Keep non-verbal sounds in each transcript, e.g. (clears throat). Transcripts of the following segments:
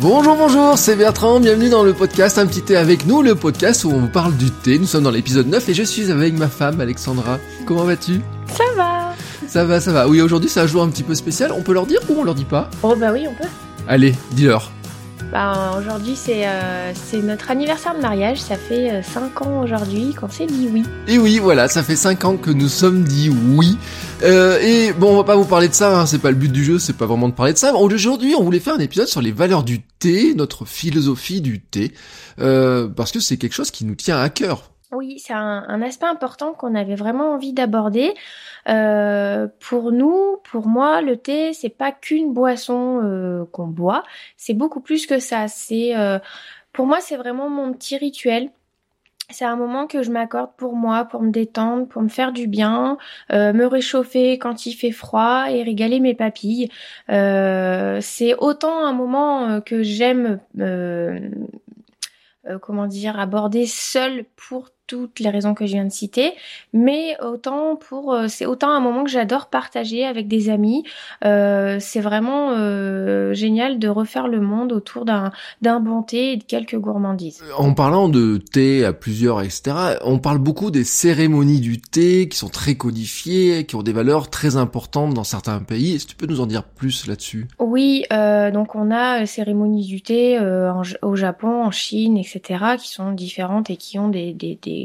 Bonjour, bonjour, c'est Bertrand, bienvenue dans le podcast Un petit thé avec nous, le podcast où on vous parle du thé. Nous sommes dans l'épisode 9 et je suis avec ma femme Alexandra. Comment vas-tu? Ça va Ça va, ça va. Oui, aujourd'hui c'est un jour un petit peu spécial, on peut leur dire ou on leur dit pas? Oh bah oui, on peut. Allez, dis-leur. Bah aujourd'hui c'est euh, notre anniversaire de mariage, ça fait 5 ans aujourd'hui qu'on s'est dit oui. Et oui, voilà, ça fait 5 ans que nous sommes dit oui. Euh, et bon, on va pas vous parler de ça, hein, c'est pas le but du jeu, c'est pas vraiment de parler de ça. Aujourd'hui, on voulait faire un épisode sur les valeurs du thé, notre philosophie du thé, euh, parce que c'est quelque chose qui nous tient à cœur. Oui, c'est un, aspect important qu'on avait vraiment envie d'aborder. Euh, pour nous, pour moi, le thé, c'est pas qu'une boisson euh, qu'on boit, c'est beaucoup plus que ça. C'est, euh, pour moi, c'est vraiment mon petit rituel. C'est un moment que je m'accorde pour moi, pour me détendre, pour me faire du bien, me réchauffer quand il fait froid et régaler mes papilles. C'est autant un moment que j'aime, comment dire, aborder seul pour toutes les raisons que je viens de citer, mais autant pour euh, c'est autant un moment que j'adore partager avec des amis. Euh, c'est vraiment euh, génial de refaire le monde autour d'un d'un bon thé et de quelques gourmandises. En parlant de thé à plusieurs etc, on parle beaucoup des cérémonies du thé qui sont très codifiées, qui ont des valeurs très importantes dans certains pays. Est-ce que tu peux nous en dire plus là-dessus? Oui, donc on a cérémonies du thé en, au Japon, en Chine, etc. qui sont différentes et qui ont des, des, des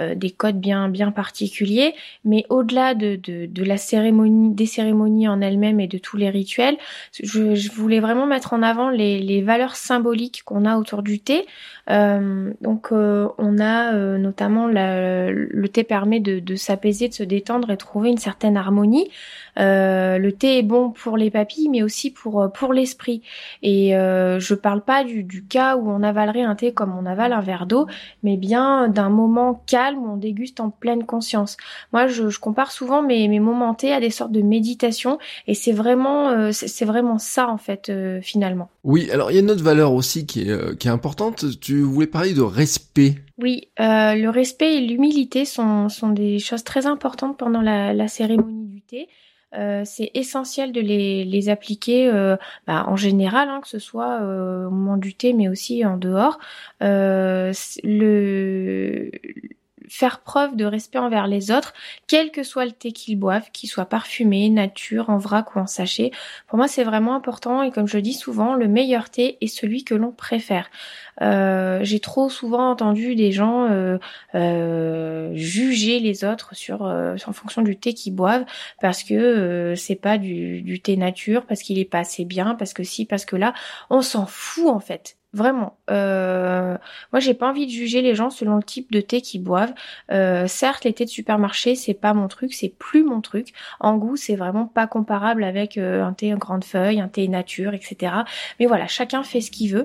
euh, des, codes bien bien particuliers. Mais au-delà de, de, la cérémonie, des cérémonies en elles-mêmes et de tous les rituels, je, voulais vraiment mettre en avant les, les valeurs symboliques qu'on a autour du thé. Euh, donc euh, on a notamment le thé permet de, de s'apaiser, de se détendre et trouver une certaine harmonie. Le thé est bon pour les papilles, mais aussi pour pour l'esprit. Et je parle pas du, du, cas où on avalerait un thé comme on avale un verre d'eau, mais bien d'un moment calme où on déguste en pleine conscience. Moi, je, je compare souvent mes, mes moments thé à des sortes de méditation, et c'est vraiment euh, c'est vraiment ça en fait finalement. Oui, alors il y a une autre valeur aussi qui est qui est importante. Tu voulais parler de respect. Oui, euh, le respect et l'humilité sont, sont des choses très importantes pendant la, la cérémonie du thé. Euh, c'est essentiel de les, appliquer euh, bah, en général, hein, que ce soit euh, au moment du thé, mais aussi en dehors. le faire preuve de respect envers les autres, quel que soit le thé qu'ils boivent, qu'il soit parfumé, nature, en vrac ou en sachet. Pour moi, c'est vraiment important et comme je dis souvent, le meilleur thé est celui que l'on préfère. Euh, J'ai trop souvent entendu des gens euh, euh, juger les autres sur en fonction du thé qu'ils boivent parce que c'est pas du, du thé nature, parce qu'il est pas assez bien, parce que si, parce que là, on s'en fout en fait. Vraiment. Euh, moi, j'ai pas envie de juger les gens selon le type de thé qu'ils boivent. Euh, certes, les thés de supermarché, c'est pas mon truc, c'est plus mon truc. En goût, c'est vraiment pas comparable avec euh, un thé en grande feuille, un thé nature, etc. Mais voilà, chacun fait ce qu'il veut.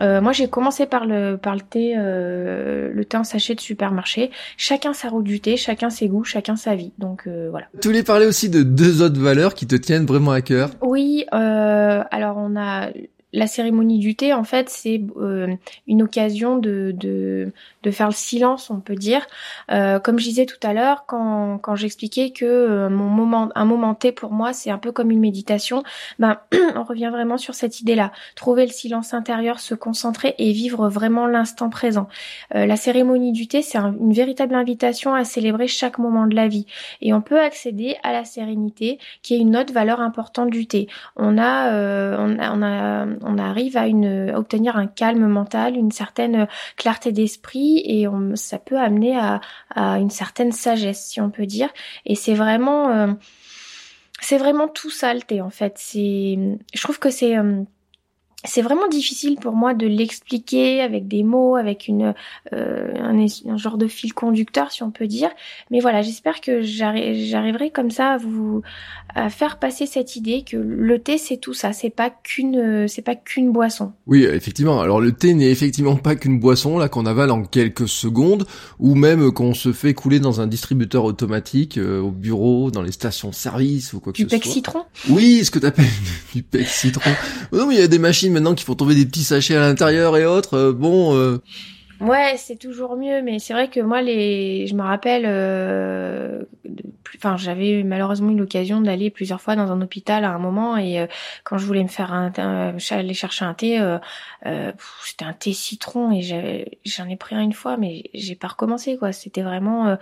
Euh, moi, j'ai commencé par le par le thé, euh, le thé en sachet de supermarché. Chacun sa route du thé, chacun ses goûts, chacun sa vie. Donc voilà. Tu voulais parler aussi de deux autres valeurs qui te tiennent vraiment à cœur? Oui. alors on a la cérémonie du thé, en fait, c'est euh, une occasion de, de, de, faire le silence, on peut dire. Euh, comme je disais tout à l'heure, quand, quand j'expliquais que euh, mon moment, un moment thé pour moi, c'est un peu comme une méditation, ben, (clears throat) on revient vraiment sur cette idée-là. Trouver le silence intérieur, se concentrer et vivre vraiment l'instant présent. la cérémonie du thé, c'est une véritable invitation à célébrer chaque moment de la vie. Et on peut accéder à la sérénité, qui est une autre valeur importante du thé. On a, on a, on a on arrive à, obtenir un calme mental, une certaine clarté d'esprit et on, ça peut amener à, une certaine sagesse, si on peut dire. Et c'est vraiment, euh, c'est vraiment tout ça le thé en fait. C'est, je trouve que c'est euh, c'est vraiment difficile pour moi de l'expliquer avec des mots, avec une euh, un, genre de fil conducteur si on peut dire. Mais voilà, j'espère que j'arriverai comme ça à vous à faire passer cette idée que le thé c'est tout ça, c'est pas qu'une c'est pas qu'une boisson. Oui, effectivement. Alors le thé n'est effectivement pas qu'une boisson là qu'on avale en quelques secondes ou même qu'on se fait couler dans un distributeur automatique euh, au bureau, dans les stations-service ou quoi que ce soit. Du pec citron? Oui, ce que t'appelles (laughs) du pec citron. non, mais il y a des machines maintenant qui font tomber des petits sachets à l'intérieur et autres. Euh, bon. Euh, Ouais, c'est toujours mieux, mais c'est vrai que moi, les, je me rappelle, euh, enfin, j'avais malheureusement eu l'occasion d'aller plusieurs fois dans un hôpital à un moment, et euh, quand je voulais me faire un, aller chercher un thé, euh, euh c'était un thé citron, et j'en ai pris un une fois, mais j'ai pas recommencé, quoi. C'était vraiment,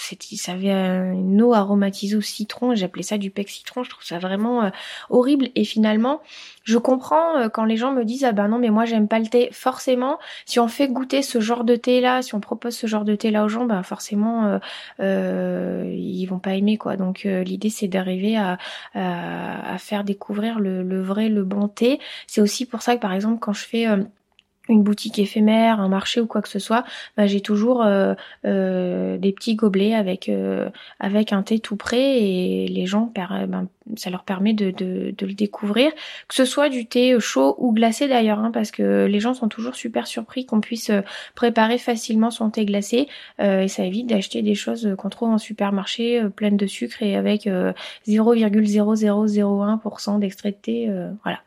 c'était, ça avait une eau aromatisée au citron, j'appelais ça du pec citron. Je trouve ça vraiment horrible, et finalement, je comprends euh, quand les gens me disent ah ben non mais moi j'aime pas le thé. Forcément, si on fait goûter ce genre de thé là, si on propose ce genre de thé là aux gens, ben forcément euh, euh ils vont pas aimer quoi. Donc euh, l'idée c'est d'arriver à, faire découvrir le, le, vrai, le bon thé. C'est aussi pour ça que par exemple quand je fais une boutique éphémère, un marché ou quoi que ce soit, bah, j'ai toujours euh, euh, des petits gobelets avec euh, avec un thé tout prêt et les gens ben, ça leur permet de, de, de, le découvrir, que ce soit du thé chaud ou glacé d'ailleurs, hein, parce que les gens sont toujours super surpris qu'on puisse préparer facilement son thé glacé et ça évite d'acheter des choses qu'on trouve en supermarché pleines de sucre et avec 0,0001% d'extrait de thé, voilà.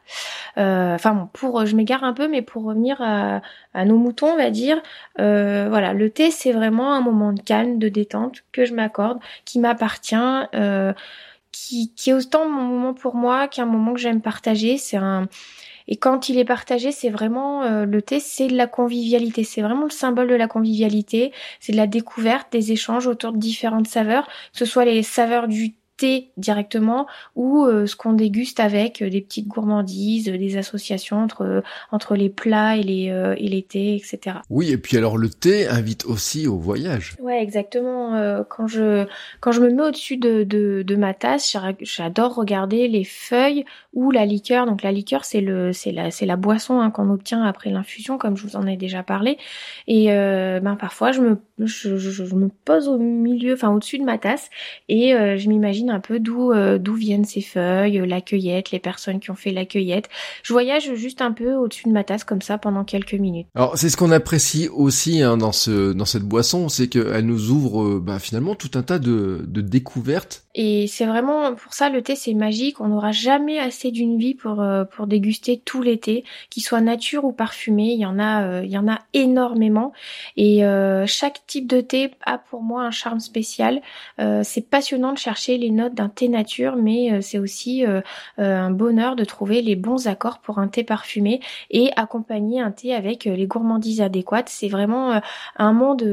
Enfin bon, pour je m'égare un peu, mais pour revenir à nos moutons, on va dire. Euh, voilà, le thé, c'est vraiment un moment de calme, de détente que je m'accorde, qui m'appartient. Euh, qui, qui est autant mon moment pour moi qu'un moment que j'aime partager. C'est un et quand il est partagé, c'est vraiment euh, le thé, c'est de la convivialité. C'est vraiment le symbole de la convivialité. C'est de la découverte, des échanges autour de différentes saveurs, que ce soit les saveurs du directement ou euh, ce qu'on déguste avec euh, des petites gourmandises, euh, des associations entre entre les plats et les et les thés, etc. Oui, et puis alors le thé invite aussi au voyage. Ouais, exactement. quand je quand je me mets au-dessus de, de, de ma tasse, j'adore regarder les feuilles ou la liqueur. Donc la liqueur, c'est le c'est la c'est la boisson hein, qu'on obtient après l'infusion, comme je vous en ai déjà parlé. Et ben parfois je me je, je, je, me pose au milieu, enfin au-dessus de ma tasse, et je m'imagine un peu d'où euh, d'où viennent ces feuilles, euh, la cueillette, les personnes qui ont fait la cueillette. Je voyage juste un peu au-dessus de ma tasse comme ça pendant quelques minutes. Alors c'est ce qu'on apprécie aussi hein, dans ce dans cette boisson, c'est qu'elle nous ouvre euh, bah, finalement tout un tas de, de découvertes. Et c'est vraiment pour ça le thé c'est magique. On n'aura jamais assez d'une vie pour pour déguster tous les thés, qu'ils soient nature ou parfumés. Il y en a il y en a énormément et chaque type de thé a pour moi un charme spécial. c'est passionnant de chercher les d'un thé nature, mais euh, c'est aussi euh, euh, un bonheur de trouver les bons accords pour un thé parfumé et accompagner un thé avec les gourmandises adéquates. C'est vraiment un monde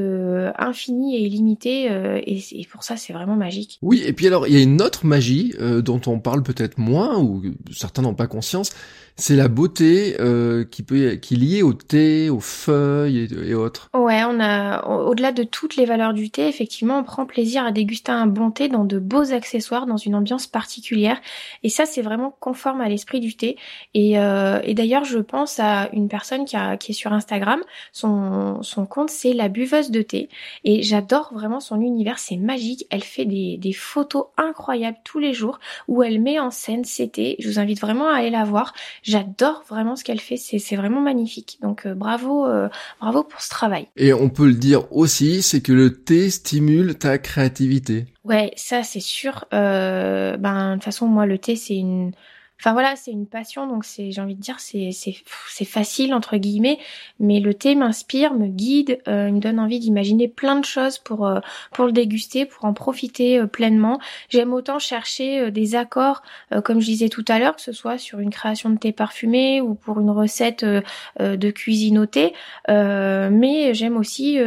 infini et illimité et, pour ça c'est vraiment magique. Oui, et puis alors il y a une autre magie dont on parle peut-être moins ou certains n'ont pas conscience, c'est la beauté euh, qui peut qui est liée au thé, aux feuilles et, autres. Ouais, on a au-delà de toutes les valeurs du thé, effectivement, on prend plaisir à déguster un bon thé dans de beaux accessoires, dans une ambiance particulière. Et ça, c'est vraiment conforme à l'esprit du thé. Et, euh, d'ailleurs, je pense à une personne qui, est sur Instagram. Son, compte, c'est la buveuse de thé. Et j'adore vraiment son univers. C'est magique. Elle fait des, des photos incroyables tous les jours où elle met en scène ses thés. Je vous invite vraiment à aller la voir. J'adore vraiment ce qu'elle fait, c'est vraiment magnifique. Donc euh, bravo, euh, bravo pour ce travail. Et on peut le dire aussi, c'est que le thé stimule ta créativité. Ouais, ça c'est sûr. Euh, ben de toute façon moi le thé c'est une Enfin voilà, c'est une passion, donc c'est, j'ai envie de dire, c'est c'est c'est facile entre guillemets, mais le thé m'inspire, me guide, euh, me donne envie d'imaginer plein de choses pour euh, pour le déguster, pour en profiter euh, pleinement. J'aime autant chercher des accords, comme je disais tout à l'heure, que ce soit sur une création de thé parfumé ou pour une recette de cuisine au thé, mais j'aime aussi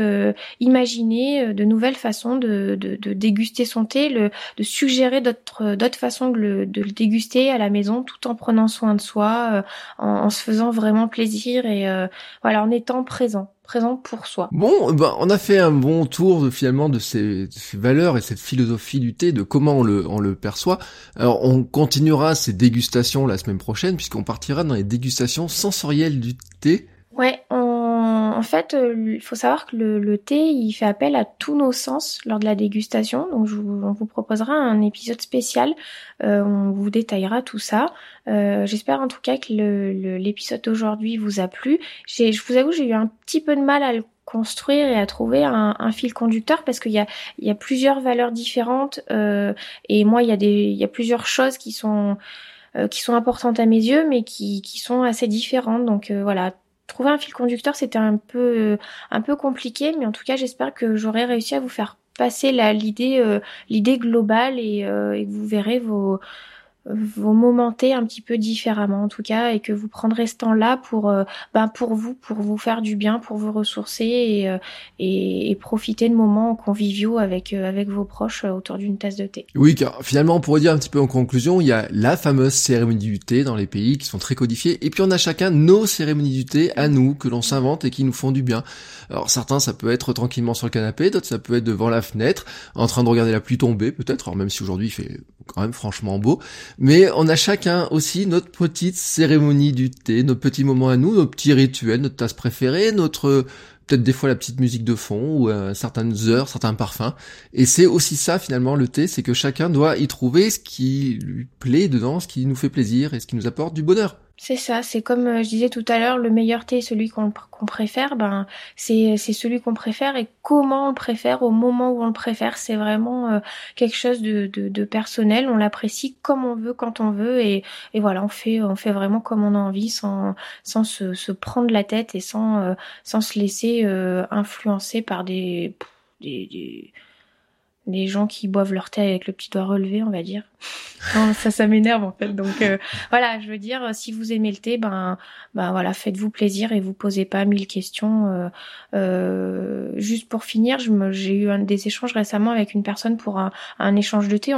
imaginer de nouvelles façons de, de, déguster son thé, de suggérer d'autres d'autres façons de de le déguster à la maison tout en prenant soin de soi, euh, en, se faisant vraiment plaisir et euh, voilà, en étant présent présent pour soi. Bon, ben, on a fait un bon tour finalement de ces, valeurs et cette philosophie du thé, de comment on le, on le perçoit. Alors on continuera ces dégustations la semaine prochaine puisqu'on partira dans les dégustations sensorielles du thé. En fait, euh, il faut savoir que le, thé, il fait appel à tous nos sens lors de la dégustation. Donc, je vous, on vous proposera un épisode spécial. Euh, on vous détaillera tout ça. Euh, j'espère en tout cas que l'épisode d'aujourd'hui vous a plu. Je vous avoue, j'ai eu un petit peu de mal à le construire et à trouver un, fil conducteur parce qu'il y a, plusieurs valeurs différentes et moi il y a plusieurs choses qui sont qui sont importantes à mes yeux mais qui, qui sont assez différentes donc voilà trouver un fil conducteur, c'était un peu un peu compliqué, mais en tout cas, j'espère que j'aurai réussi à vous faire passer l'idée l'idée globale et, et que vous verrez vos vous momenter un petit peu différemment en tout cas et que vous prendrez ce temps-là pour euh, ben pour vous pour vous faire du bien pour vous ressourcer et, euh, et, profiter de moments conviviaux avec euh, avec vos proches autour d'une tasse de thé. Oui car finalement on pourrait dire un petit peu en conclusion il y a la fameuse cérémonie du thé dans les pays qui sont très codifiés et puis on a chacun nos cérémonies du thé à nous que l'on s'invente et qui nous font du bien. Alors certains ça peut être tranquillement sur le canapé d'autres ça peut être devant la fenêtre en train de regarder la pluie tomber peut-être alors même si aujourd'hui il fait quand même franchement beau. Mais on a chacun aussi notre petite cérémonie du thé, nos petits moments à nous, nos petits rituels, notre tasse préférée, notre peut-être des fois la petite musique de fond ou euh, certaines heures, certains parfums. Et c'est aussi ça finalement le thé, c'est que chacun doit y trouver ce qui lui plaît dedans, ce qui nous fait plaisir et ce qui nous apporte du bonheur. C'est ça, c'est comme euh, je disais tout à l'heure, le meilleur thé, celui qu'on préfère, ben c'est celui qu'on préfère et comment on le préfère au moment où on le préfère, c'est vraiment euh, quelque chose de, de, personnel. On l'apprécie comme on veut, quand on veut et, et voilà, on fait on fait vraiment comme on a envie, sans sans se, se prendre la tête et sans euh, sans se laisser influencer par des gens qui boivent leur thé avec le petit doigt relevé, on va dire. (laughs) ça, ça m'énerve en fait. Donc euh, voilà, je veux dire, si vous aimez le thé, ben, ben voilà, faites-vous plaisir et vous posez pas mille questions. Euh, euh, juste pour finir, j'ai eu des échanges récemment avec une personne pour un, échange de thé.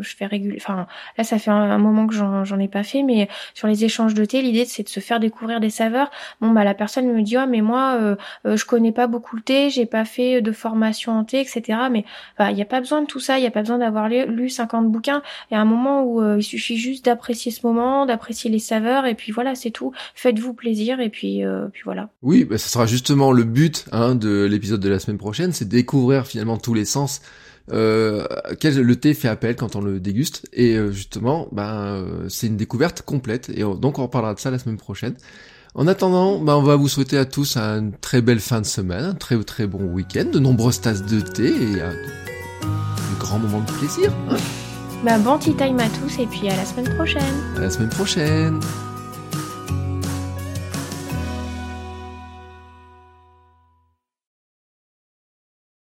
je fais régulier. Enfin, là, ça fait un, moment que j'en ai pas fait, mais sur les échanges de thé, l'idée c'est de se faire découvrir des saveurs. Bon, bah la personne me dit, oh mais moi, je connais pas beaucoup le thé, j'ai pas fait de formation en thé, etc. Mais il y a pas besoin de tout ça, il n'y a pas besoin d'avoir lu 50 bouquins. Il y a un moment où euh, il suffit juste d'apprécier ce moment, d'apprécier les saveurs, et puis voilà, c'est tout. Faites-vous plaisir, et puis, euh, puis voilà. Oui, bah, ce sera justement le but hein, de l'épisode de la semaine prochaine, c'est découvrir finalement tous les sens. Euh, quel le thé fait appel quand on le déguste et euh, justement ben c'est une découverte complète et donc on reparlera de ça la semaine prochaine en attendant, bah, on va vous souhaiter à tous une très belle fin de semaine, un très très bon week-end, de nombreuses tasses de thé et grand moment de plaisir. Bah, bon tea time à tous et puis à la semaine prochaine. À la semaine prochaine.